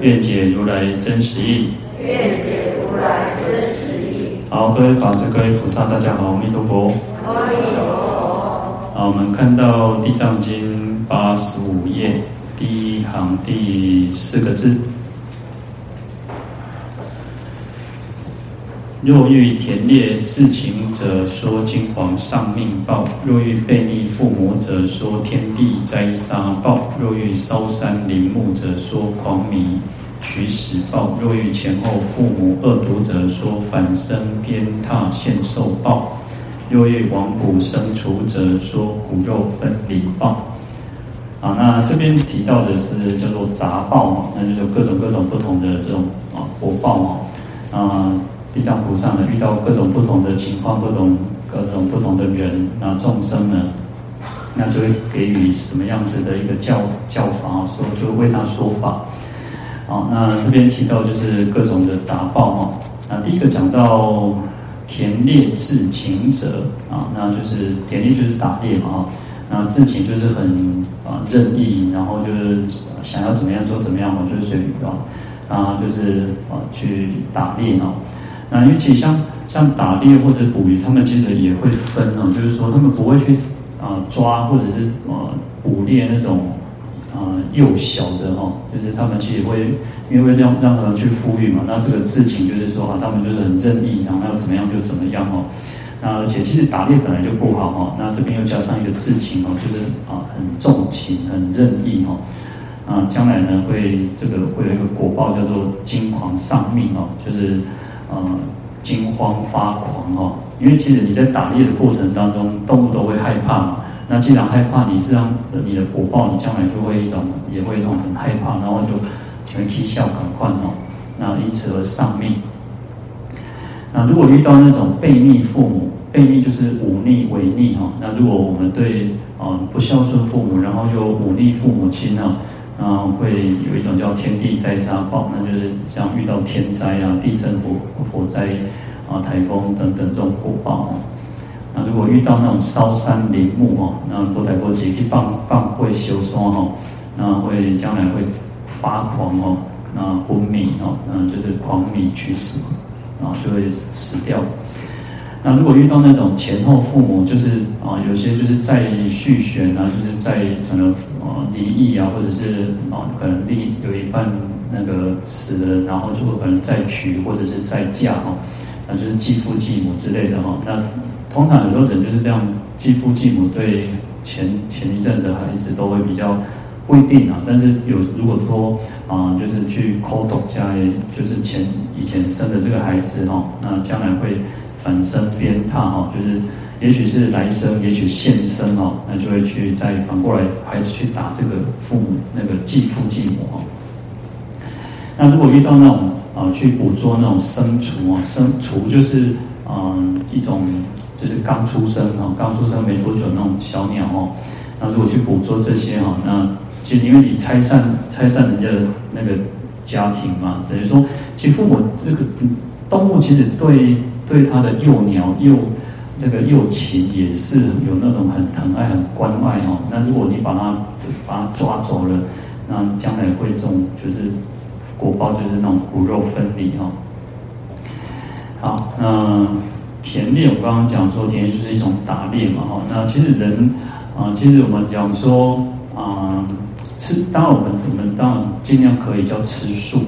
愿解如来真实义。愿解如来真实义。好，各位法师、各位菩萨，大家好，阿弥陀佛。阿弥陀佛。好，我们看到《地藏经》八十五页第一行第四个字。若欲田猎自请者，说金黄丧命报；若欲悖逆父母者，说天地灾杀报；若欲烧山林木者，说狂迷取死报；若欲前后父母恶毒者，说反生鞭挞现受报；若欲亡骨生厨者，说骨肉分离报。啊，那这边提到的是叫做杂报嘛，那就是各种各种不同的这种啊果报嘛，啊。地藏菩萨呢，遇到各种不同的情况，不同各种不同的人，那众生呢，那就会给予什么样子的一个教教法，说就为他说法。好，那这边提到就是各种的杂报哈。那第一个讲到田猎自情者啊，那就是田猎就是打猎嘛哈。那自情就是很啊任意，然后就是想要怎么样做怎么样嘛，就是随缘啊，啊就是啊去打猎啊。那因为其实像像打猎或者捕鱼，他们其实也会分哦，就是说他们不会去啊、抓或者是呃捕猎那种啊、幼小的哈，就是他们其实会因为让让他们去孵育嘛，那这个自情就是说啊，他们就是很任意，然后要怎么样就怎么样哦。那而且其实打猎本来就不好哈，那这边又加上一个自情哦，就是啊很重情很任意哈，啊将来呢会这个会有一个果报叫做惊狂丧命哦，就是。呃，惊慌发狂哦，因为其实你在打猎的过程当中，动物都会害怕嘛。那既然害怕，你是让你的果报，你将来就会一种也会那种很害怕，然后就全体笑赶快哦。那因此而丧命。那如果遇到那种悖逆父母，悖逆就是忤逆违逆哈。那如果我们对呃不孝顺父母，然后又忤逆父母亲呢？会有一种叫天地灾杀报，那就是像遇到天灾啊、地震、火火灾啊、台风等等这种火报哦。那如果遇到那种烧山林木哦，那不得过节去放放会修山哦，那会将来会发狂哦，那昏迷哦，那就是狂迷去死，然后就会死掉。那如果遇到那种前后父母，就是啊，有些就是在续弦啊，就是在可能啊离异啊，或者是啊可能离有一半那个死了，然后就会可能再娶或者是再嫁哈，那就是继父继母之类的哈。那通常很多人就是这样，继父继母对前前一阵的孩子都会比较不一定啊，但是有如果说啊，就是去抠斗家里，就是前以前生的这个孩子哈，那将来会。反生鞭挞哈，就是也许是来生，也许现生哦，那就会去再反过来还是去打这个父母那个继父继母哈。那如果遇到那种啊，去捕捉那种生雏啊，生雏就是嗯一种就是刚出生哦，刚出生没多久那种小鸟哦。那如果去捕捉这些哈，那其实因为你拆散拆散人家的那个家庭嘛，等于说其实父母这个动物其实对。对他的幼鸟、幼这个幼禽也是有那种很疼爱、很关爱哦。那如果你把它把它抓走了，那将来会这种就是果报，就是那种骨肉分离哦。好，那田猎我刚刚讲说，田猎就是一种打猎嘛哈。那其实人啊，其实我们讲说啊，吃当然我们我们当然尽量可以叫吃素，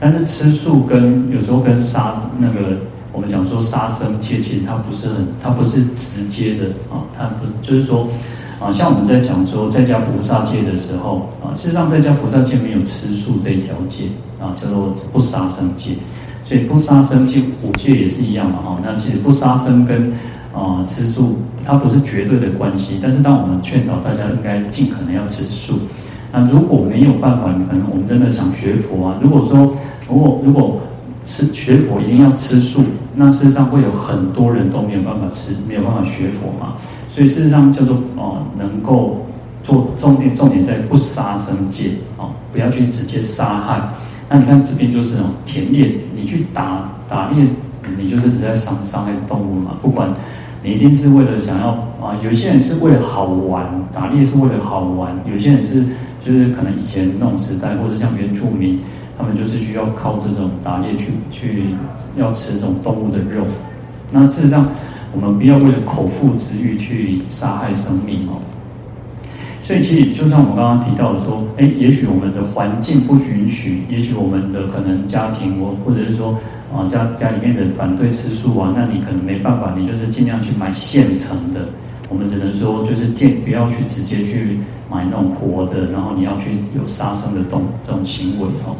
但是吃素跟有时候跟杀那个。我们讲说杀生戒，其实它不是很，它不是直接的啊，它不就是说啊，像我们在讲说在家菩萨戒的时候啊，事实上在家菩萨戒没有吃素这一条戒啊，叫做不杀生戒，所以不杀生戒五戒也是一样嘛哈。那其实不杀生跟啊吃素它不是绝对的关系，但是当我们劝导大家应该尽可能要吃素，那如果没有办法，可能我们真的想学佛啊。如果说，如果如果吃学佛一定要吃素，那事实上会有很多人都没有办法吃，没有办法学佛嘛。所以事实上叫做哦，能够做重点，重点在不杀生戒哦，不要去直接杀害。那你看这边就是哦，田猎，你去打打猎，你就是只在伤伤害动物嘛。不管你一定是为了想要啊，有些人是为了好玩，打猎是为了好玩，有些人是就是可能以前那种时代，或者像原住民。他们就是需要靠这种打猎去去要吃这种动物的肉，那事实上我们不要为了口腹之欲去杀害生命哦。所以其实就像我刚刚提到的说，哎，也许我们的环境不允许，也许我们的可能家庭或或者是说啊家家里面的人反对吃素啊，那你可能没办法，你就是尽量去买现成的。我们只能说就是建不要去直接去买那种活的，然后你要去有杀生的动这种行为哦。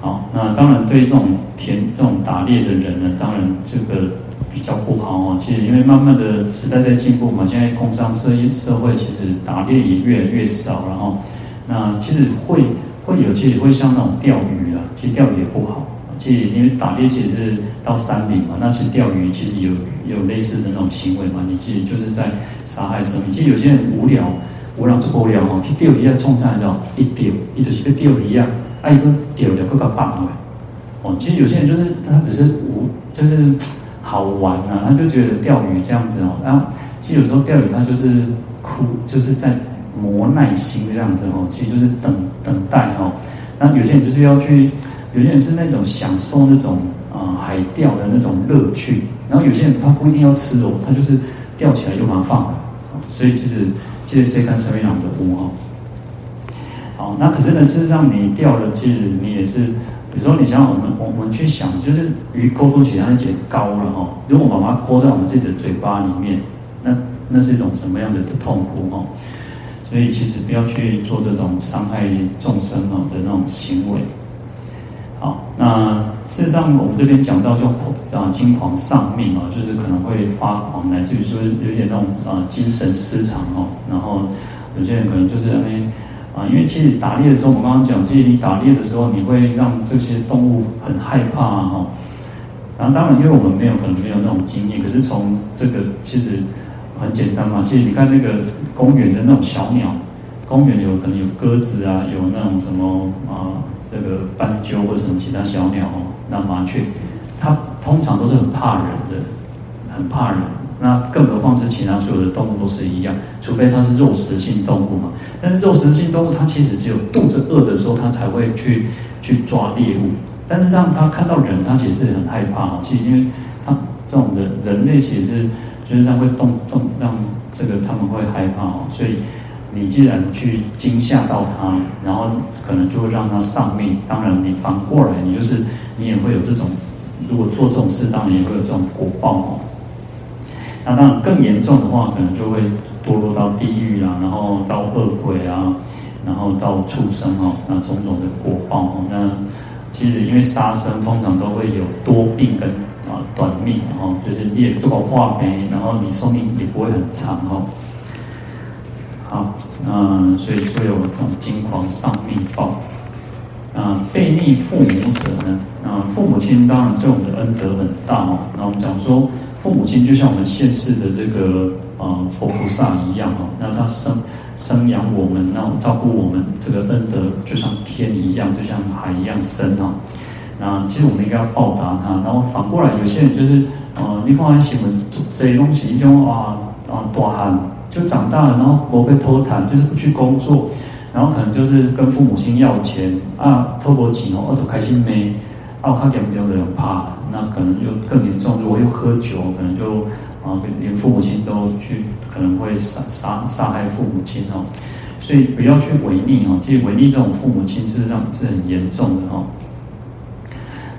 好，那当然对这种田这种打猎的人呢，当然这个比较不好哦。其实因为慢慢的时代在进步嘛，现在工商社社会其实打猎也越来越少，然后那其实会会有，其实会像那种钓鱼啊，其实钓鱼也不好。其实因为打猎其实是到山里嘛，那是钓鱼其实有有类似的那种行为嘛，你其实就是在杀害生命。其实有些人无聊，无聊就无聊哦，去钓鱼啊，冲上来就一钓，一就是个钓鱼啊。爱一个钓了，个个棒的哦。其实有些人就是他只是无，就是好玩啊，他就觉得钓鱼这样子哦。然后其实有时候钓鱼他就是苦，就是在磨耐心这样子哦。其实就是等等待哦。那有些人就是要去，有些人是那种享受那种啊、海钓的那种乐趣。然后有些人他不一定要吃哦，他就是钓起来就把它放了。所以其实这些看成为两个物哦。那可是呢，事实上你钓了，其实你也是，比如说你想想我们我们去想，就是鱼勾住起来那节高了哈，如果把它勾在我们自己的嘴巴里面，那那是一种什么样的痛苦哈？所以其实不要去做这种伤害众生哦的那种行为。好，那事实上我们这边讲到就啊惊狂丧命啊，就是可能会发狂，乃至于说有点那种啊精神失常哦，然后有些人可能就是那边。啊，因为其实打猎的时候，我刚刚讲，其实你打猎的时候，你会让这些动物很害怕啊，哈。然后当然，因为我们没有可能没有那种经验，可是从这个其实很简单嘛。其实你看那个公园的那种小鸟，公园有可能有鸽子啊，有那种什么啊，这个斑鸠或者什么其他小鸟哦，那麻雀，它通常都是很怕人的，很怕人。那更何况是其他所有的动物都是一样，除非它是肉食性动物嘛。但是肉食性动物它其实只有肚子饿的时候，它才会去去抓猎物。但是让它看到人，它其实是很害怕。其实因为它这种人人类其实是就是它会动动让这个他们会害怕哦。所以你既然去惊吓到它，然后可能就会让它丧命。当然你反过来，你就是你也会有这种，如果做这种事，当然也会有这种果报哦。那当然，更严重的话，可能就会堕落到地狱啊，然后到恶鬼啊，然后到畜生哦，那种种的果报哦。那其实因为杀生通常都会有多病跟啊短命哦，就是你也做好化肥，然后你寿命也不会很长哦。好，那所以会有这种惊狂丧命报。啊，悖逆父母者呢？啊，父母亲当然对我们的恩德很大哦。那我们讲说。父母亲就像我们现世的这个呃佛菩萨一样哦，那他生生养我们，然后照顾我们，这个恩德就像天一样，就像海一样深哦。那其实我们应该要报答他。然后反过来，有些人就是呃，你看新闻这些东西，一种啊啊大汉就长大了，然后不被偷谈，就是不去工作，然后可能就是跟父母亲要钱啊，偷过钱哦，我都开心没。奥卡点不掉的人怕，那可能又更严重。如果又喝酒，可能就啊，连父母亲都去，可能会杀杀杀害父母亲哦。所以不要去违逆哦。其实违逆这种父母亲，事实上是很严重的哈。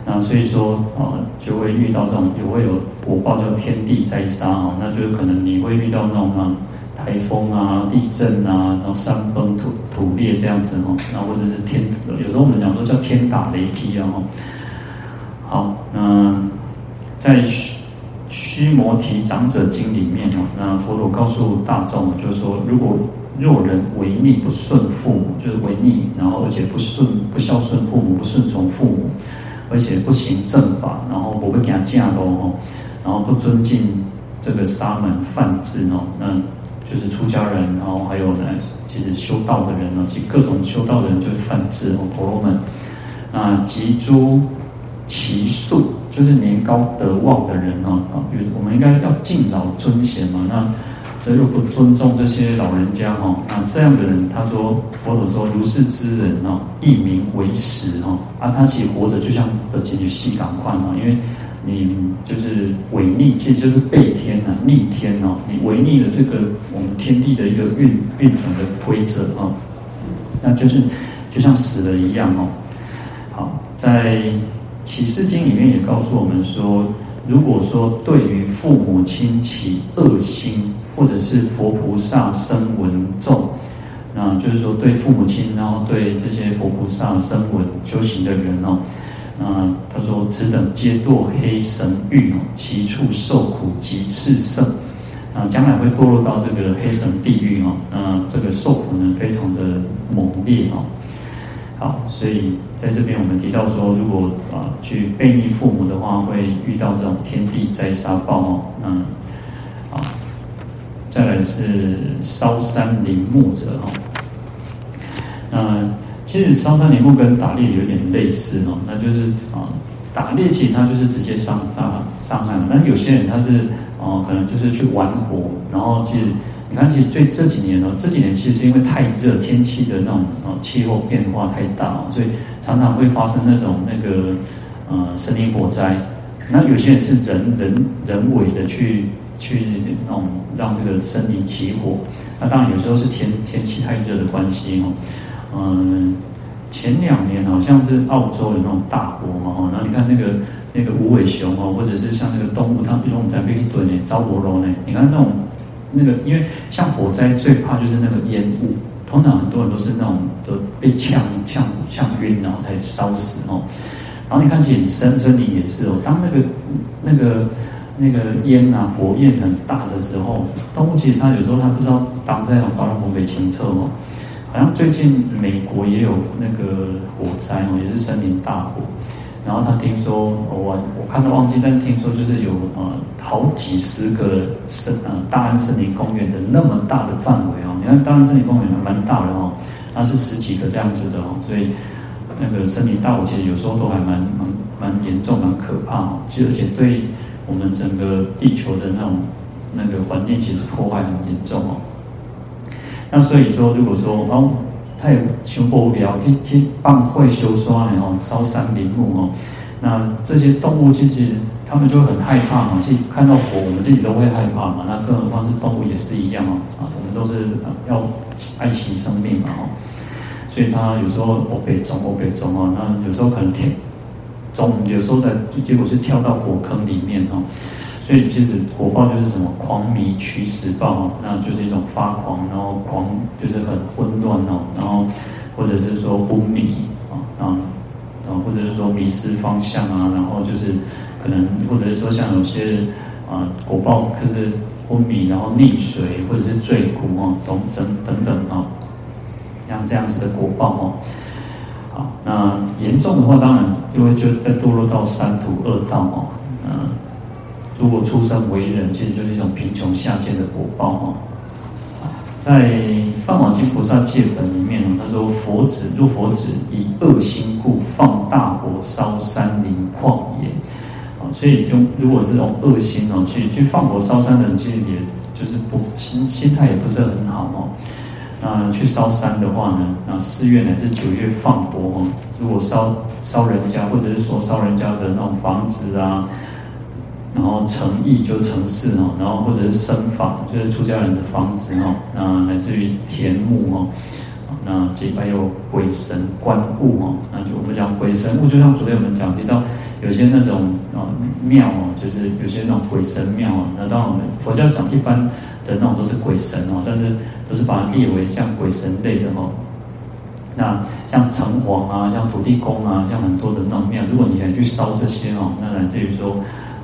那所以说啊，就会遇到这种，也会有果报叫天地灾杀哦。那就是可能你会遇到那种啊，台风啊、地震啊，然后山崩土土裂这样子哦。那或者是天，有时候我们讲说叫天打雷劈啊。好，那在须须摩提长者经里面哦，那佛陀告诉大众，就是说，如果若人违逆不顺父母，就是违逆，然后而且不顺不孝顺父母，不顺从父母，而且不行正法，然后不会给他嫁喽哦，然后不尊敬这个沙门梵志哦，那就是出家人，然后还有呢，其实修道的人呢，其实各种修道的人就是梵志哦，婆罗门，那及诸耆庶，就是年高德望的人哦，啊，比如我们应该要敬老尊贤嘛，那。这又不尊重这些老人家哈，那这样的人，他说佛陀说如是之人哦，一名为实哈啊，他其实活着就像的进去细感快哈，因为你就是违逆，其实就是背天呐，逆天哦，你违逆了这个我们天地的一个运运转的规则啊，那就是就像死了一样哦。好，在《启示经》里面也告诉我们说，如果说对于父母亲起恶心。或者是佛菩萨生闻众，那就是说对父母亲，然后对这些佛菩萨生闻修行的人哦，那他说此等皆堕黑神域哦，其处受苦极炽盛，啊，将来会堕落到这个黑神地狱哦，那这个受苦呢非常的猛烈哦。所以在这边我们提到说，如果啊去背逆父母的话，会遇到这种天地灾杀报哦，嗯。再来是烧山林木者哈，那其实烧山林木跟打猎有点类似哦，那就是啊，打猎其实它就是直接伤啊伤害了，但是有些人他是哦，可能就是去玩火，然后其实你看，其实最这几年哦，这几年其实是因为太热，天气的那种啊气候变化太大，所以常常会发生那种那个呃森林火灾，那有些人是人人人为的去。去那种让这个森林起火，那当然有时候是天天气太热的关系哦。嗯，前两年好像是澳洲有那种大火嘛哈，然后你看那个那个无尾熊哦，或者是像那个动物，它比如我们在被一堆呢招火龙呢，你看那种那个，因为像火灾最怕就是那个烟雾，通常很多人都是那种都被呛呛呛晕然后才烧死哦。然后你看其实森森林也是哦，当那个那个。那个烟啊，火焰很大的时候，动物其实它有时候它不知道挡在那种高楼房被清澈哦。好像最近美国也有那个火灾哦，也是森林大火。然后他听说，我我看到忘记，但听说就是有呃好几十个森呃大安森林公园的那么大的范围哦。你看大安森林公园还蛮大的哦，它是十几个这样子的哦，所以那个森林大火其实有时候都还蛮蛮蛮严重、蛮可怕哦。其实而且对。我们整个地球的那种那个环境其实破坏很严重哦。那所以说，如果说哦，他也修不了，去去办会修刷然后烧山林木哦，那这些动物其实他们就很害怕嘛，去看到火，我们自己都会害怕嘛。那更何况是动物也是一样哦，啊，我们都是要爱惜生命嘛哦。所以他有时候我被中，我被中哦，那有时候可能天。中有时候在，结果是跳到火坑里面哦，所以其实火爆就是什么狂迷驱使暴，那就是一种发狂，然后狂就是很混乱哦，然后或者是说昏迷啊，然后或者是说迷失方向啊，然后就是可能或者是说像有些啊火爆就是昏迷，然后溺水或者是坠谷哦，等等等等啊，像这样子的火爆哦。那严重的话，当然因为就再堕落到三途恶道哦。如果出生为人，其实就是一种贫穷下贱的果报哦。在《放网经菩萨戒本》里面，他说：“佛子若佛子以恶心故，放大火烧山林旷野。”啊，所以用如果是这种恶心哦，去去放火烧山的人，其实也就是不心心态也不是很好哦。那去烧山的话呢，那四月乃至九月放火哦。如果烧烧人家，或者是说烧人家的那种房子啊，然后城邑就城市哦，然后或者是僧房，就是出家人的房子哦，那来自于田木哦，那这边有鬼神观物哦，那就我们讲鬼神物，就像昨天我们讲提到，有些那种啊庙哦，就是有些那种鬼神庙哦，那当然我们佛教讲一般的那种都是鬼神哦，但是。都是把它列为像鬼神类的哦，那像城隍啊，像土地公啊，像很多的那种庙，如果你想去烧这些哦，那来自于说，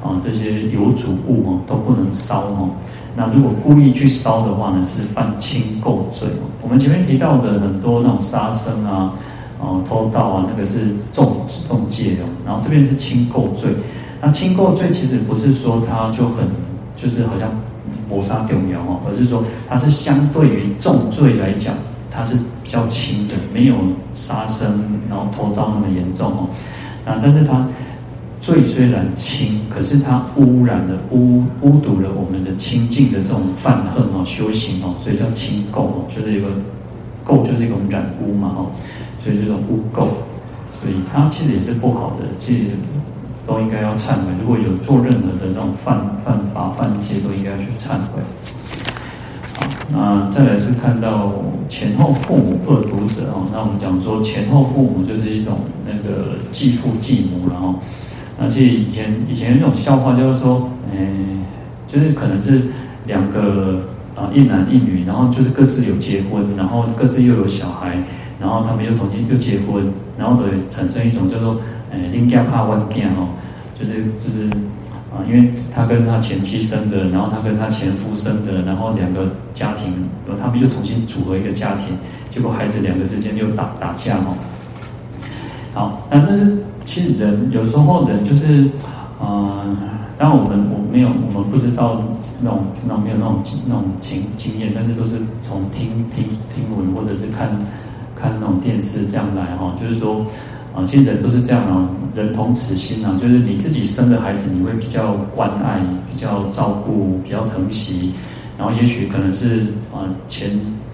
啊这些有主物哦都不能烧哦。那如果故意去烧的话呢，是犯轻垢罪。我们前面提到的很多那种杀生啊、哦偷盗啊，那个是重重戒哦。然后这边是轻垢罪。那轻垢罪其实不是说它就很就是好像谋杀丢苗哦，而是说它是相对于重罪来讲，它是比较轻的，没有杀生然后偷盗那么严重哦。啊，但是它。罪虽然轻，可是它污染了、污污堵了我们的清净的这种犯恨哦、修行哦，所以叫轻垢哦，就是一个垢，就是一种染污嘛哦，所以这种污垢，所以它其实也是不好的，其实都应该要忏悔。如果有做任何的那种犯犯法犯戒，都应该去忏悔。好，那再来是看到前后父母恶毒者哦，那我们讲说前后父母就是一种那个继父继母，然后。那其实以前以前那种笑话就是说，诶、就是可能是两个啊一男一女，然后就是各自有结婚，然后各自又有小孩，然后他们又重新又结婚，然后对产生一种叫做诶邻家怕万见哦，就是就是啊，因为他跟他前妻生的，然后他跟他前夫生的，然后两个家庭，然后他们又重新组合一个家庭，结果孩子两个之间又打打架哦。好，那但是。其实人有时候人就是，呃，当然我们我没有我们不知道那种那种没有那种那种经经验，但是都是从听听听闻或者是看看那种电视这样来哈，就是说啊，其实人都是这样啊，人同此心啊，就是你自己生的孩子，你会比较关爱、比较照顾、比较疼惜，然后也许可能是啊前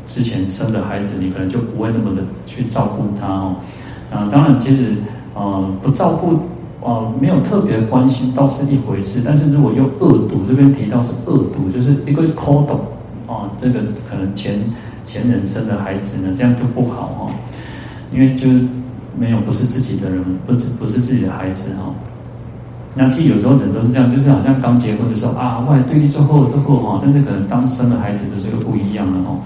之前生的孩子，你可能就不会那么的去照顾他哦，啊，当然其实。啊、呃，不照顾，啊、呃，没有特别的关心，倒是一回事。但是如果用恶毒，这边提到是恶毒，就是一个抠懂，啊，这个可能前前人生的孩子呢，这样就不好哈、哦，因为就没有不是自己的人，不是不是自己的孩子哈、哦。那其实有时候人都是这样，就是好像刚结婚的时候啊，外对立之后之后哈，但是可能当生了孩子的这个不一样了哈。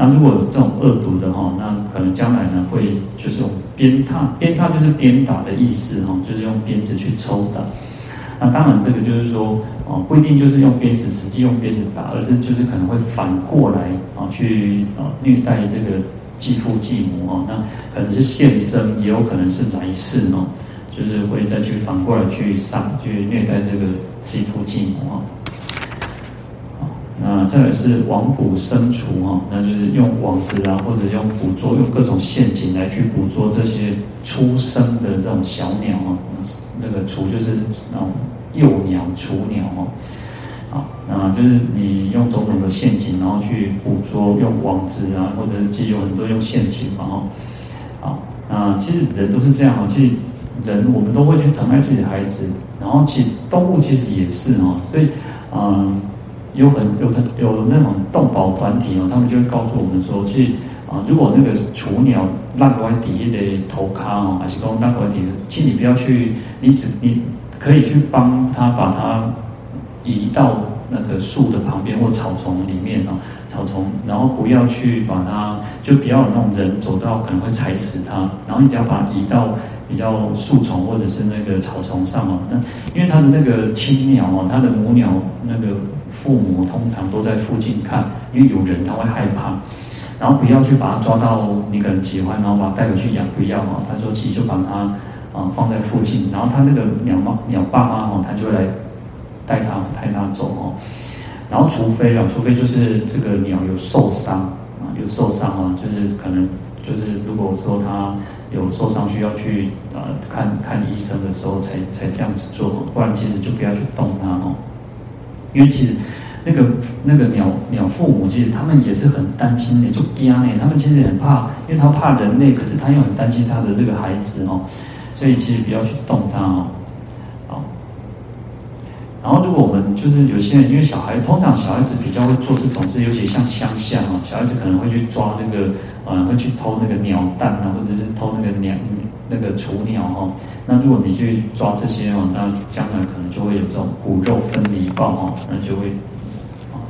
那如果这种恶毒的哈，那可能将来呢会就是用鞭挞，鞭挞就是鞭打的意思哈，就是用鞭子去抽打。那当然这个就是说哦，不一定就是用鞭子，实际用鞭子打，而是就是可能会反过来啊去啊虐待这个继父继母啊，那可能是现生，也有可能是来世哦，就是会再去反过来去杀去虐待这个继父继母啊。那再来是网捕生雏哈，那就是用网子啊，或者用捕捉用各种陷阱来去捕捉这些出生的这种小鸟啊，那个雏就是那种幼鸟、雏鸟哦，啊，那就是你用种种的陷阱，然后去捕捉，用网子啊，或者其实有很多用陷阱嘛哈，啊，那其实人都是这样哈，其实人我们都会去疼爱自己的孩子，然后其实动物其实也是哈，所以嗯。有很有的有那种动保团体哦，他们就会告诉我们说，去啊，如果那个雏鸟烂在底下的头卡哦，还是说烂在底，其实你不要去，你只你可以去帮他把它移到那个树的旁边或草丛里面哦，草丛，然后不要去把它，就不要有那种人走到可能会踩死它，然后你只要把它移到比较树丛或者是那个草丛上哦，那因为它的那个亲鸟哦，它的母鸟那个。父母通常都在附近看，因为有人它会害怕，然后不要去把它抓到你可能喜欢，然后把它带回去养，不要哦。他说其实就把它啊放在附近，然后它那个鸟妈鸟爸妈哈，它就会来带它带它走哦。然后除非啊，除非就是这个鸟有受伤啊，有受伤啊，就是可能就是如果说它有受伤需要去啊看看医生的时候才才这样子做，不然其实就不要去动它哦。因为其实那个那个鸟鸟父母，其实他们也是很担心的，就家呢，他们其实很怕，因为他怕人类，可是他又很担心他的这个孩子哦，所以其实不要去动它哦。然后如果我们就是有些人，因为小孩通常小孩子比较会做这种事，尤其像乡下哦，小孩子可能会去抓那个，呃，会去偷那个鸟蛋啊，或者是偷那个鸟。那个雏鸟哈，那如果你去抓这些哦，那将来可能就会有这种骨肉分离报哈，那就会，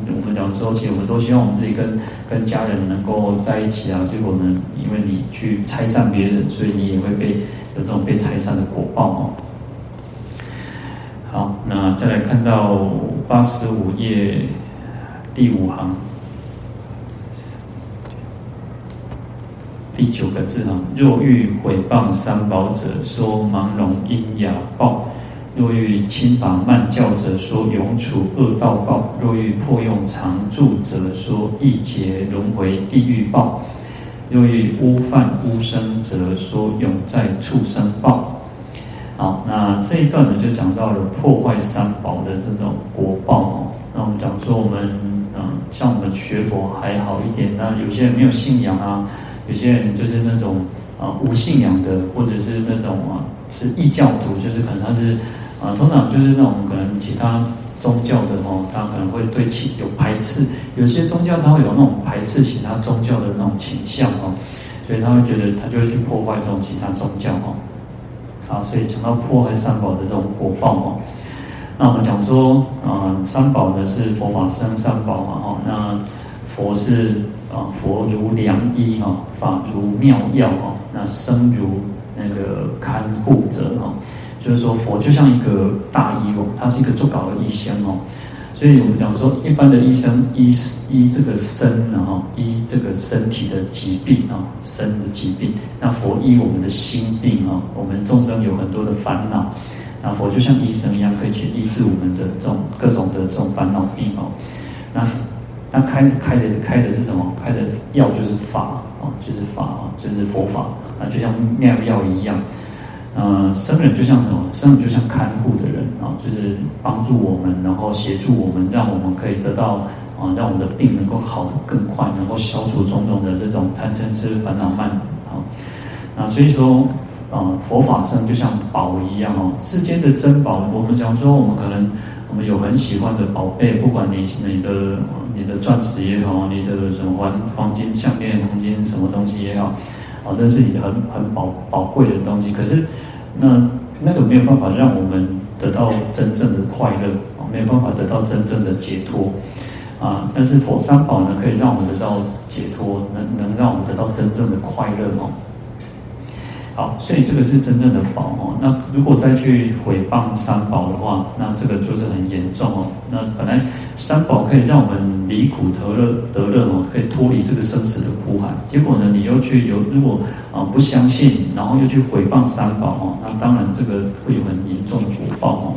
我们讲说，其实我们都希望我们自己跟跟家人能够在一起啊，结果呢，因为你去拆散别人，所以你也会被有这种被拆散的果报哈。好，那再来看到八十五页第五行第九个字啊，若欲毁谤三宝者，说盲聋喑哑报；若欲轻法慢教者，说永处恶道报；若欲破用常住者，说亿劫轮回地狱报；若欲污犯污生者，说永在畜生报。好，那这一段呢，就讲到了破坏三宝的这种国报哦。那我们讲说，我们嗯，像我们学佛还好一点，那有些人没有信仰啊，有些人就是那种啊无信仰的，或者是那种啊是异教徒，就是可能他是啊，通常就是那种可能其他宗教的哦，他可能会对其有排斥，有些宗教他会有那种排斥其他宗教的那种倾向哦，所以他会觉得他就会去破坏这种其他宗教哦。啊，所以讲到破坏三宝的这种果报哦，那我们讲说，啊，三宝呢是佛法生三宝嘛，哈，那佛是啊，佛如良医哈，法如妙药哈，那僧如那个看护者哈，就是说佛就像一个大医哦，他是一个做搞的医生哦。所以我们讲说，一般的医生医医这个身，啊医这个身体的疾病啊，身的疾病。那佛医我们的心病啊，我们众生有很多的烦恼，那佛就像医生一样，可以去医治我们的这种各种的这种烦恼病哦。那那开开的开的是什么？开的药就是法啊，就是法啊，就是佛法。那就像妙药一样。呃，僧人就像什么？僧人就像看护的人啊，就是帮助我们，然后协助我们，让我们可以得到啊，让我们的病能够好得更快，能够消除种种的这种贪嗔痴烦恼慢啊。那所以说啊，佛法僧就像宝一样哦，世间的珍宝，我们讲说，我们可能我们有很喜欢的宝贝，不管你你的你的钻石也好，你的什么黄黄金项链、黄金什么东西也好。哦，那是你很很宝宝贵的东西，可是那那个没有办法让我们得到真正的快乐，啊没有办法得到真正的解脱啊。但是佛三宝呢，可以让我们得到解脱，能能让我们得到真正的快乐哦。好，所以这个是真正的宝哦。那如果再去毁谤三宝的话，那这个就是很严重哦。那本来三宝可以让我们离苦得乐得乐哦，可以脱离这个生死的苦海。结果呢，你又去有如果啊不相信，然后又去毁谤三宝哦，那当然这个会有很严重的果报哦。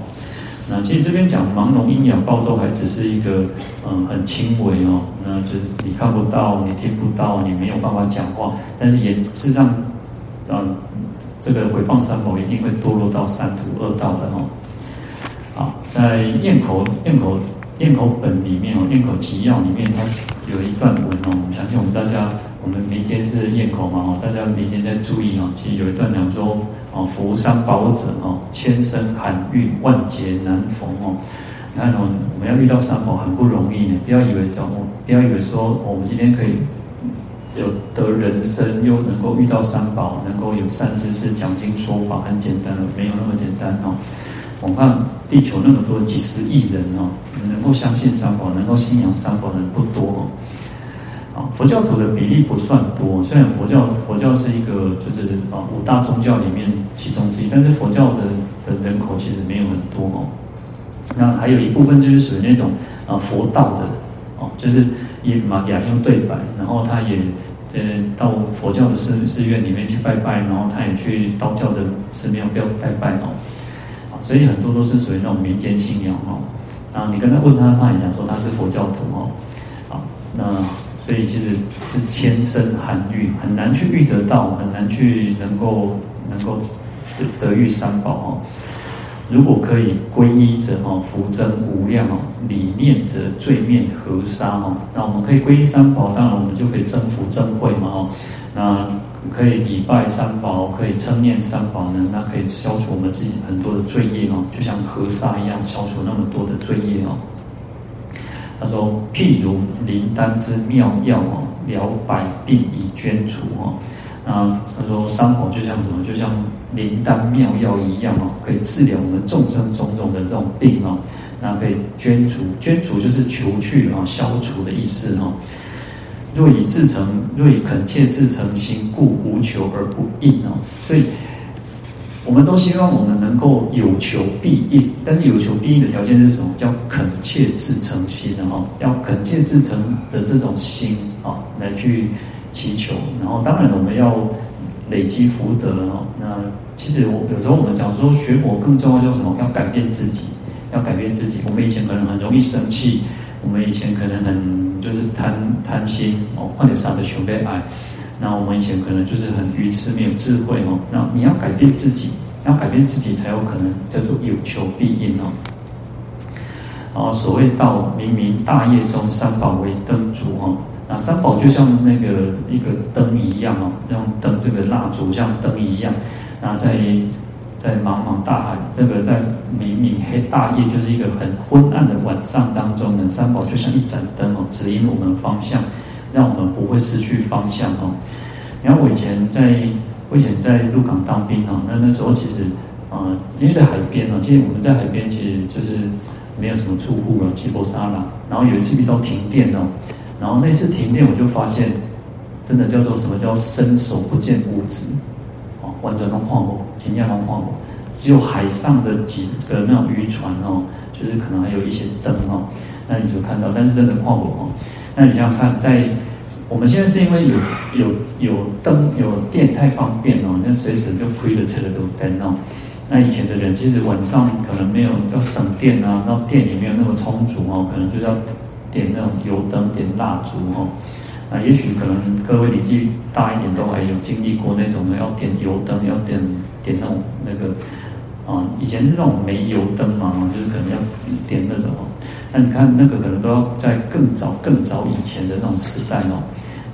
那其实这边讲盲聋喑哑报都还只是一个嗯很轻微哦，那就是你看不到，你听不到，你没有办法讲话，但是也是让嗯。这个毁谤三宝一定会堕落到三途恶道的哦。好，在咽口咽口咽口本里面哦，咽口集要里面它有一段文哦，我相信我们大家，我们明天是咽口嘛哦，大家明天再注意哦。其实有一段讲说哦，福三宝者哦，千生罕遇，万劫难逢哦。你看哦，我们要遇到三宝很不容易呢，不要以为讲，不要以为说我们今天可以。有得人生，又能够遇到三宝，能够有善知识讲经说法，很简单的，没有那么简单哦。我看地球那么多几十亿人哦，能够相信三宝，能够信仰三宝的人不多哦。啊，佛教徒的比例不算多，虽然佛教佛教是一个就是啊五大宗教里面其中之一，但是佛教的的人口其实没有很多哦。那还有一部分就是属于那种啊佛道的哦，就是。以玛雅用对白，然后他也呃到佛教的寺寺院里面去拜拜，然后他也去道教的寺庙庙拜拜哦，啊，所以很多都是属于那种民间信仰哦。啊，你跟他问他，他也讲说他是佛教徒哦，啊，那所以其实是千生罕遇，很难去遇得到，很难去能够能够得得遇三宝哦。如果可以皈依者哦，福增无量哦；礼念者罪灭河沙哦。那我们可以皈依三宝，当然我们就可以增福增慧嘛哦。那可以礼拜三宝，可以称念三宝呢，那可以消除我们自己很多的罪业哦，就像河沙一样，消除那么多的罪业哦。他说：譬如灵丹之妙药哦，疗百病以捐除哦。那他说三宝就像什么？就像灵丹妙药一样哦，可以治疗我们众生种种的这种病哦。那可以捐除，捐除就是除去啊，消除的意思哦。若以自诚，若以恳切自诚心，故无求而不应哦。所以，我们都希望我们能够有求必应，但是有求必应的条件是什么？叫恳切自诚心哦，要恳切自诚的这种心啊，来去祈求。然后当然我们要累积福德哦。那其实我有时候我们讲说学佛更重要，叫什么？要改变自己，要改变自己。我们以前可能很容易生气，我们以前可能很就是贪贪心哦，换点啥的求被爱。那我们以前可能就是很愚痴，没有智慧哦。那你要改变自己，要改变自己才有可能叫做有求必应哦。啊，所谓道明明大业中三宝为灯烛哦。那三宝就像那个一个灯一样哦，用灯这个蜡烛像灯一样。那在在茫茫大海，这个在明明黑大夜，就是一个很昏暗的晚上当中呢，三宝就像一盏灯哦，指引我们方向。让我们不会失去方向哦。然后我以前在，我以前在鹿港当兵哦，那那时候其实，呃，因为在海边哦，其实我们在海边其实就是没有什么住户了，吉波沙啦。然后有一次遇到停电哦，然后那次停电我就发现，真的叫做什么叫伸手不见五指完全都看不，尽量都看不，只有海上的几个那种渔船哦，就是可能还有一些灯哦，那你就看到，但是真的看不哦。那你想想看，在我们现在是因为有有有灯有电太方便哦，那随时就推着车的都灯哦。那以前的人其实晚上可能没有要省电啊，然后电也没有那么充足哦，可能就要点那种油灯、点蜡烛哦。那也许可能各位年纪大一点都还有经历过那种的，要点油灯，要点点那种那个啊，以前是那种煤油灯嘛，就是可能要点那种。那你看，那个可能都要在更早、更早以前的那种时代哦。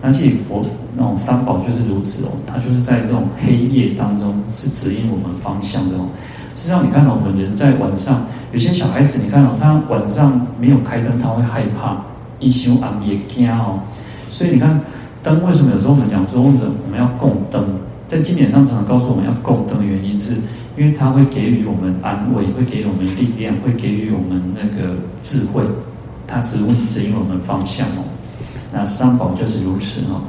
那其实佛那种三宝就是如此哦，它就是在这种黑夜当中是指引我们方向的哦。实际上，你看到我们人在晚上，有些小孩子，你看到他晚上没有开灯，他会害怕，一宿暗夜惊哦。所以你看，灯为什么有时候我们讲说，我们要供灯，在经典上常常告诉我们要供灯的原因是。因为它会给予我们安慰，会给予我们力量，会给予我们那个智慧，它指指引我们方向哦。那三宝就是如此哦。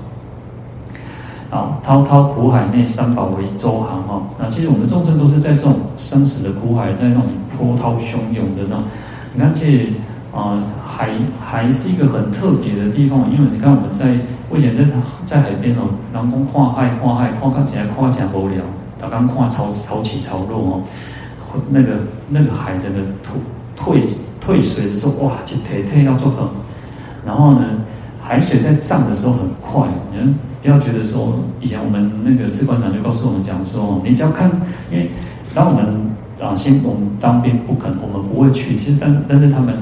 好，滔滔苦海内，三宝为舟航哦。那其实我们众生都是在这种生死的苦海，在那种波涛汹涌的那种。你看，这啊海海是一个很特别的地方，因为你看我们在我以前在在海边哦，人讲看海看海看到起来看起来无聊。刚刚看潮潮起潮落哦，那个那个海真的退退退水的时候，哇，一退退要做很。然后呢，海水在涨的时候很快。你不要觉得说，以前我们那个士官长就告诉我们讲说，你只要看，因为当我们啊，先我们当兵不可能，我们不会去。其实但但是他们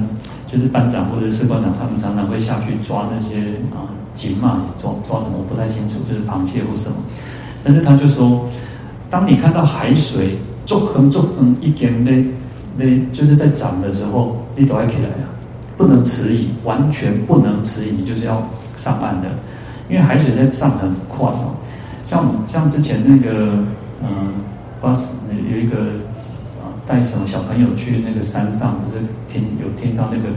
就是班长或者士官长，他们常常会下去抓那些啊锦嘛，抓抓什么不太清楚，就是螃蟹或什么。但是他就说。当你看到海水逐横逐横一点的那就是在涨的时候，你都要起来啊，不能迟疑，完全不能迟疑，就是要上岸的，因为海水在涨很快哦。像像之前那个嗯，巴士有一个带什么小朋友去那个山上，不是听有听到那个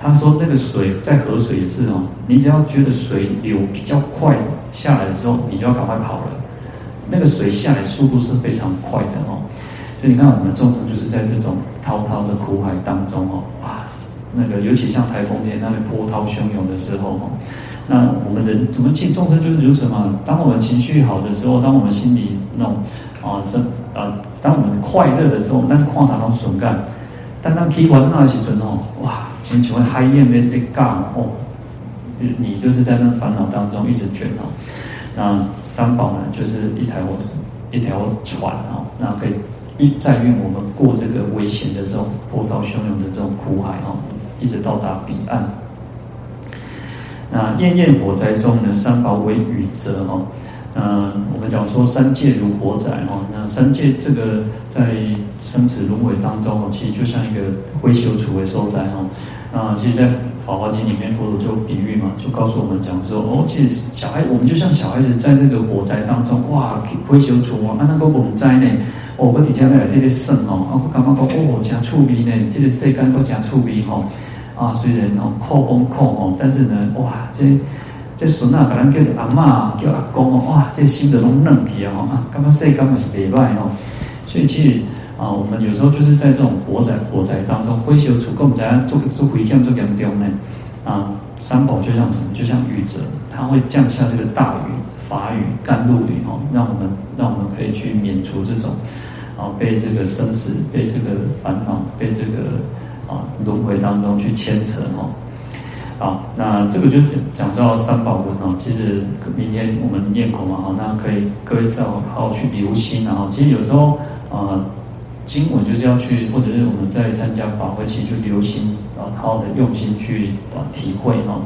他说那个水在河水也是哦，你只要觉得水流比较快下来的时候，你就要赶快跑了。那个水下来速度是非常快的哦，所以你看我们众生就是在这种滔滔的苦海当中哦，啊，那个尤其像台风天那里波涛汹涌的时候哦，那我们人怎么进众生就是如此嘛？当我们情绪好的时候，当我们心里那种啊这啊，当我们快乐的时候，但是矿场都损干，但当起完那时阵哦，哇，请请问海燕面的干哦，你你就是在那烦恼当中一直卷哦。那三宝呢，就是一台火一条船哦，那可以运载运我们过这个危险的这种波涛汹涌的这种苦海哦，一直到达彼岸。那焰焰火灾中呢，三宝为雨泽哦。那我们讲说三界如火宅哦，那三界这个在生死轮回当中哦，其实就像一个灰修处为受灾哦。那其实，在《法华经》里面，佛陀就比喻嘛，就告诉我们讲说，哦，其实小孩，我们就像小孩子在那个火灾当中，哇，灰修出啊，那个我们在呢，哦，我底下来特别省哦，啊，我刚刚讲哦，真趣味呢，这个世间都真趣味吼，啊，虽然哦，苦风苦哦，但是呢，哇，这这孙啊，可能叫做阿嬷，叫阿公哦，哇，这心都拢软去啊，啊，感觉世间嘛是袂歹哦，所以其实啊，我们有时候就是在这种火灾火灾当中，灰修除共灾做做回向做严重呢啊，三宝就像什么？就像雨者，它会降下这个大雨、法雨、甘露雨哦，让我们让我们可以去免除这种啊被这个生死、被这个烦恼、被这个啊轮回当中去牵扯哦。好，那这个就讲讲到三宝轮哦。其实明天我们念口嘛，好，那可以各位再好好去留心啊。其实有时候啊，经文就是要去，或者是我们在参加法会期就留心，然后好好的用心去啊体会哈。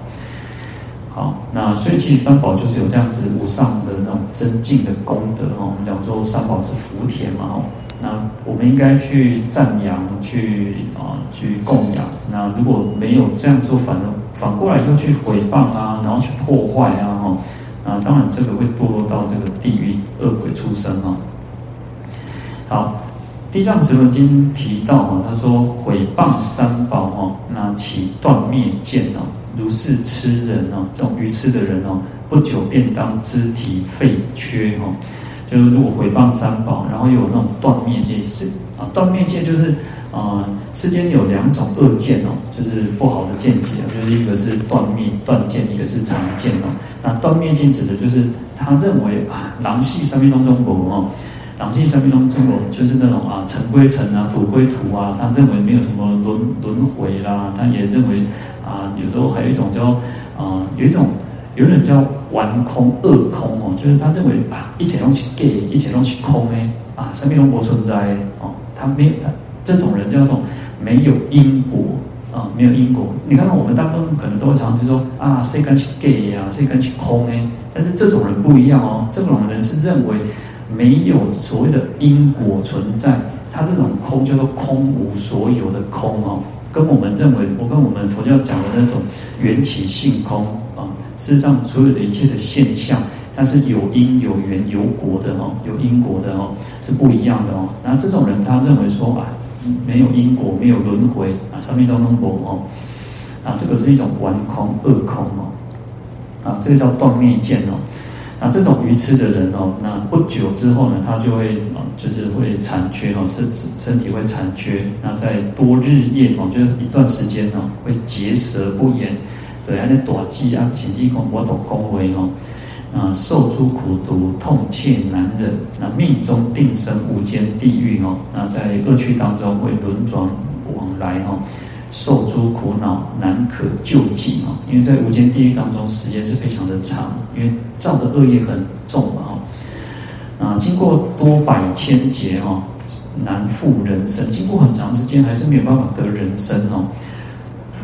好，那所以其实三宝就是有这样子无上的那种增进的功德哦。我们讲说三宝是福田嘛哦。那我们应该去赞扬，去啊，去供养。那如果没有这样做，反而反过来又去毁谤啊，然后去破坏啊，哈，啊，当然这个会堕落到这个地狱恶鬼出生啊。好，《地藏十轮经》提到啊，他说毁谤三宝哈，那起断灭见哦，如是痴人哦，这种愚痴的人哦，不久便当肢体废缺哈。就是如果毁谤三宝，然后又有那种断灭见是啊，断灭见就是啊、世间有两种恶见哦，就是不好的见解，就是一个是断灭断见，一个是常见哦。那断灭见指的就是他认为啊，狼系生命当中国哦，狼系生命当中国，就是那种啊，尘归尘啊，土归土啊，他认为没有什么轮轮回啦，他也认为啊，有时候还有一种叫啊，有一种。有人叫玩空、恶空哦，就是他认为啊，一切东西给，一切东西空哎，啊，生命中不存在哦，他没有他这种人叫做没有因果啊，没有因果。你看看我们大部分可能都会常常说啊，谁敢去给呀，谁敢去空哎，但是这种人不一样哦，这种人是认为没有所谓的因果存在，他这种空叫做空无所有的空哦，跟我们认为，我跟我们佛教讲的那种缘起性空。事实上，所有的一切的现象，它是有因有缘有果的哦，有因果的哦，是不一样的哦。然后这种人，他认为说啊，没有因果，没有轮回啊，生命当中没哦，啊，这个是一种顽空恶空哦，啊，这个叫断灭见哦。那这种愚痴的人哦，那不久之后呢，他就会啊，就是会残缺哦，身身体会残缺。那在多日夜哦，就是一段时间哦，会结舌不言。对啊，那大饥啊，前几空我都恭维哦，啊，受诸苦毒，痛切难忍，那命中定生无间地狱哦，那在恶趣当中会轮转往来哦，受诸苦恼，难可救济哦，因为在无间地狱当中时间是非常的长，因为造的恶业很重嘛哦，啊，经过多百千劫哦，难复人生，经过很长时间还是没有办法得人生哦。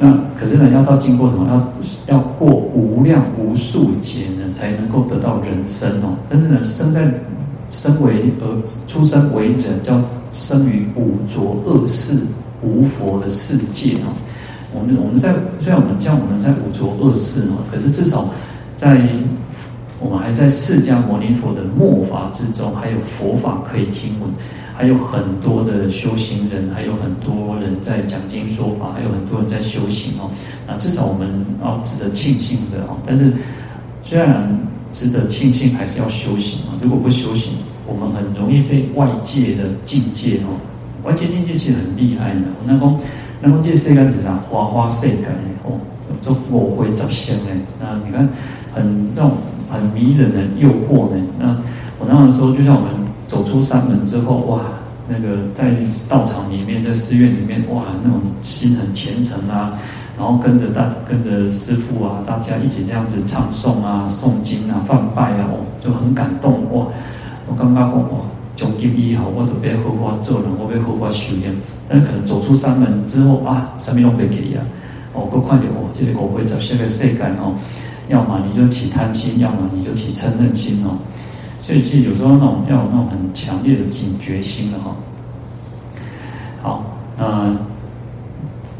那可是呢，要到经过什么？要要过无量无数劫呢，才能够得到人生哦。但是呢，生在身为呃出生为人，叫生于五浊恶世无佛的世界哦。我们我们在虽然我们叫我们在五浊恶世哦，可是至少在我们还在释迦牟尼佛的末法之中，还有佛法可以听闻。还有很多的修行人，还有很多人在讲经说法，还有很多人在修行哦。那至少我们要值得庆幸的哦。但是虽然值得庆幸，还是要修行啊。如果不修行，我们很容易被外界的境界哦。外界境界其实很厉害的。那讲那讲这世间是啥？花花世界哦，做我会造现的。那你看很这种很迷人的诱惑呢。那我那样说，就像我们。走出山门之后，哇，那个在道场里面，在寺院里面，哇，那种心很虔诚啊，然后跟着大跟着师父啊，大家一起这样子唱诵啊、诵经啊、放拜啊，哦，就很感动哇！我刚刚讲哇，终极以后我都别好好做人，我别好好修炼。但是可能走出山门之后啊，什么都没给啊，哦，我看见哦，这个我会走下个世界哦，要么你就起贪心，要么你就起嗔恨心哦。所以其实有时候那种要有那种很强烈的警觉心的哈。好，那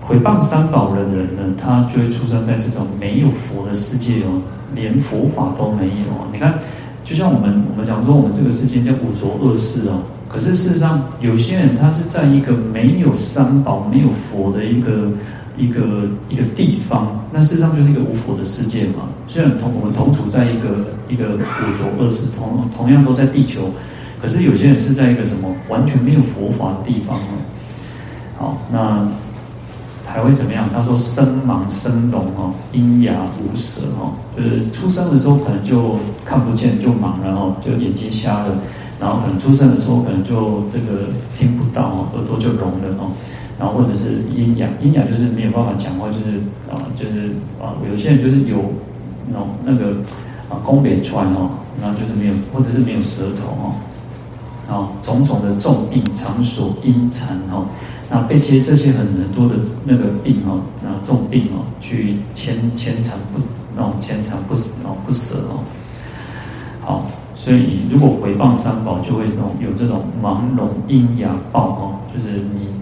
诽谤三宝的人呢，他就会出生在这种没有佛的世界哦，连佛法都没有。你看，就像我们我们讲说，我们这个世界叫五浊恶世哦。可是事实上，有些人他是在一个没有三宝、没有佛的一个。一个一个地方，那事实上就是一个无佛的世界嘛。虽然同我们同处在一个一个五浊恶世，同同样都在地球，可是有些人是在一个什么完全没有佛法的地方哦。好，那还会怎么样？他说生盲生聋哦，阴哑无舌哦，就是出生的时候可能就看不见就盲了哦，就眼睛瞎了，然后可能出生的时候可能就这个听不到哦，耳朵就聋了哦。然后或者是阴阳，阴阳就是没有办法讲话，就是啊，就是啊，有些人就是有那种那个啊，宫北川哦，然后就是没有，或者是没有舌头哦，啊，种种的重病场所阴残哦，那被接这些很很多的那个病哦，那重病哦，去牵牵缠不那种牵缠不哦不舍哦，好，所以如果回谤三宝，就会那种有这种盲聋阴阳报哦，就是你。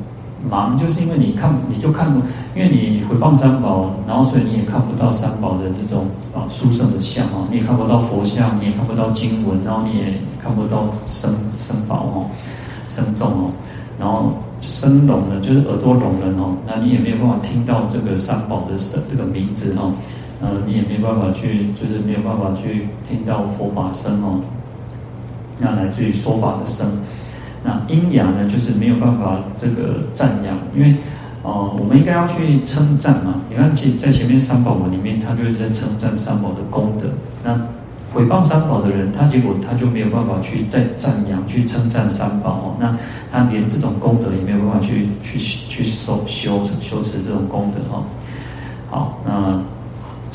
盲就是因为你看，你就看，因为你回谤三宝，然后所以你也看不到三宝的这种啊殊胜的相哦，你也看不到佛像，你也看不到经文，然后你也看不到生生宝哦，生众哦，然后声聋了，就是耳朵聋了哦，那你也没有办法听到这个三宝的声这个名字哦，呃，你也没有办法去，就是没有办法去听到佛法声哦，那来自于说法的声。那阴阳呢，就是没有办法这个赞扬，因为，哦、呃，我们应该要去称赞嘛。你看，其在前面三宝文里面，他就是在称赞三宝的功德。那毁谤三宝的人，他结果他就没有办法去再赞扬、去称赞三宝哦。那他连这种功德也没有办法去去去修修修持这种功德哦。好，那。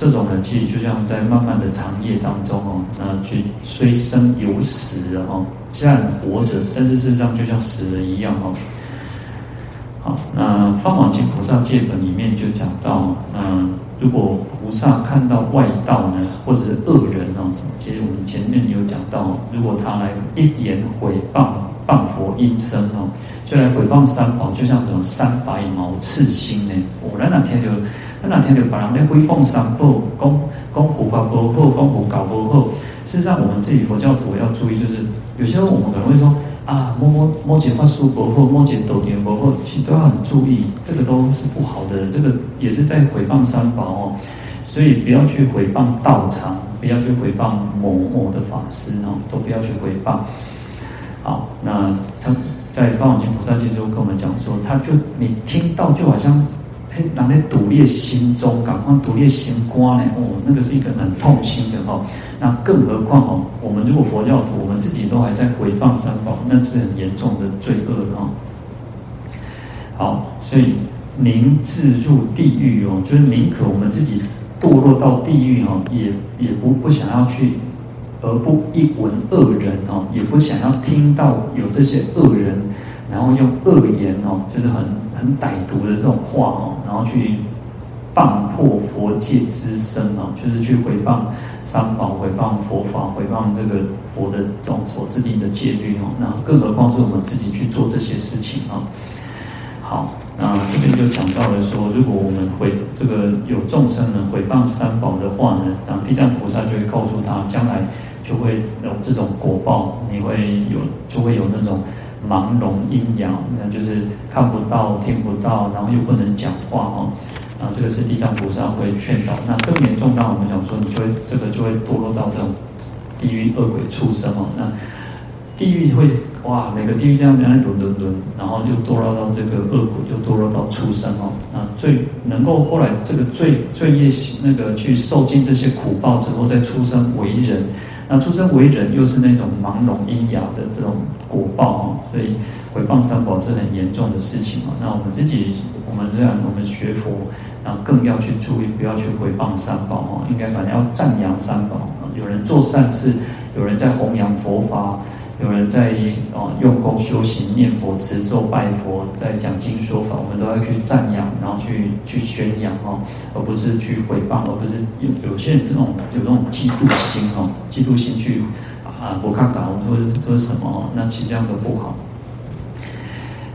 这种人其实就像在漫漫的长夜当中哦，那去虽生犹死哦，虽然活着，但是事实上就像死了一样哦。好，那《法华经菩萨戒本》里面就讲到，嗯，如果菩萨看到外道呢，或者是恶人哦，其实我们前面有讲到，如果他来一言毁谤谤佛音声哦，就来毁谤三宝，就像这种三白毛刺心呢，我来那天就。那哪天就把人家毁谤三宝，讲讲佛法不好，讲佛教不好。事实上，我们自己佛教徒要注意，就是有些时候我们可能会说啊，某某某节法师不好，某节道典不好，其实都要很注意，这个都是不好的，这个也是在回谤三宝哦。所以不要去回谤道场，不要去回谤某某的法师哦，都不要去回谤。好，那他在《法华经菩萨经》中跟我们讲说，他就你听到就好像。嘿，人咧堵裂心中，赶快堵裂心瓜呢？哦，那个是一个很痛心的哈。那更何况哦，我们如果佛教徒，我们自己都还在毁谤三宝，那是很严重的罪恶哈。好，所以宁自入地狱哦，就是宁可我们自己堕落到地狱哦，也也不不想要去，而不一闻恶人哦，也不想要听到有这些恶人，然后用恶言哦，就是很。很歹毒的这种话哦，然后去谤破佛戒之身啊，就是去毁谤三宝、毁谤佛法、毁谤这个佛的这种所制定的戒律哦。那更何况是我们自己去做这些事情啊？好，那这边就讲到了说，如果我们毁这个有众生呢毁谤三宝的话呢，然后地藏菩萨就会告诉他，将来就会有这种果报，你会有就会有那种。盲聋阴阳，那就是看不到、听不到，然后又不能讲话哦。啊，这个是地藏菩萨会劝导。那更严重，当我们讲说，你就会这个就会堕落到这种地狱恶鬼畜生哦。那地狱会哇，每个地狱这样这样轮轮轮，然后又堕落到这个恶鬼，又堕落到畜生哦。那最能够后来这个罪罪业那个去受尽这些苦报之后，再出生为人。那出生为人又是那种盲聋阴哑的这种果报哦，所以毁谤三宝是很严重的事情哦。那我们自己，我们这样，我们学佛，然后更要去注意，不要去毁谤三宝哦，应该反正要赞扬三宝。有人做善事，有人在弘扬佛法。有人在哦用功修行念佛持咒拜佛，在讲经说法，我们都要去赞扬，然后去去宣扬哦，而不是去诽谤，而不是有有些人这种有这种嫉妒心哦，嫉妒心去啊，不看看我们说说什么，那其实这样都不好。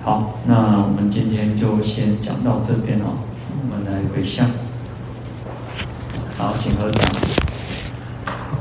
好，那我们今天就先讲到这边哦，我们来回向。好，请合掌，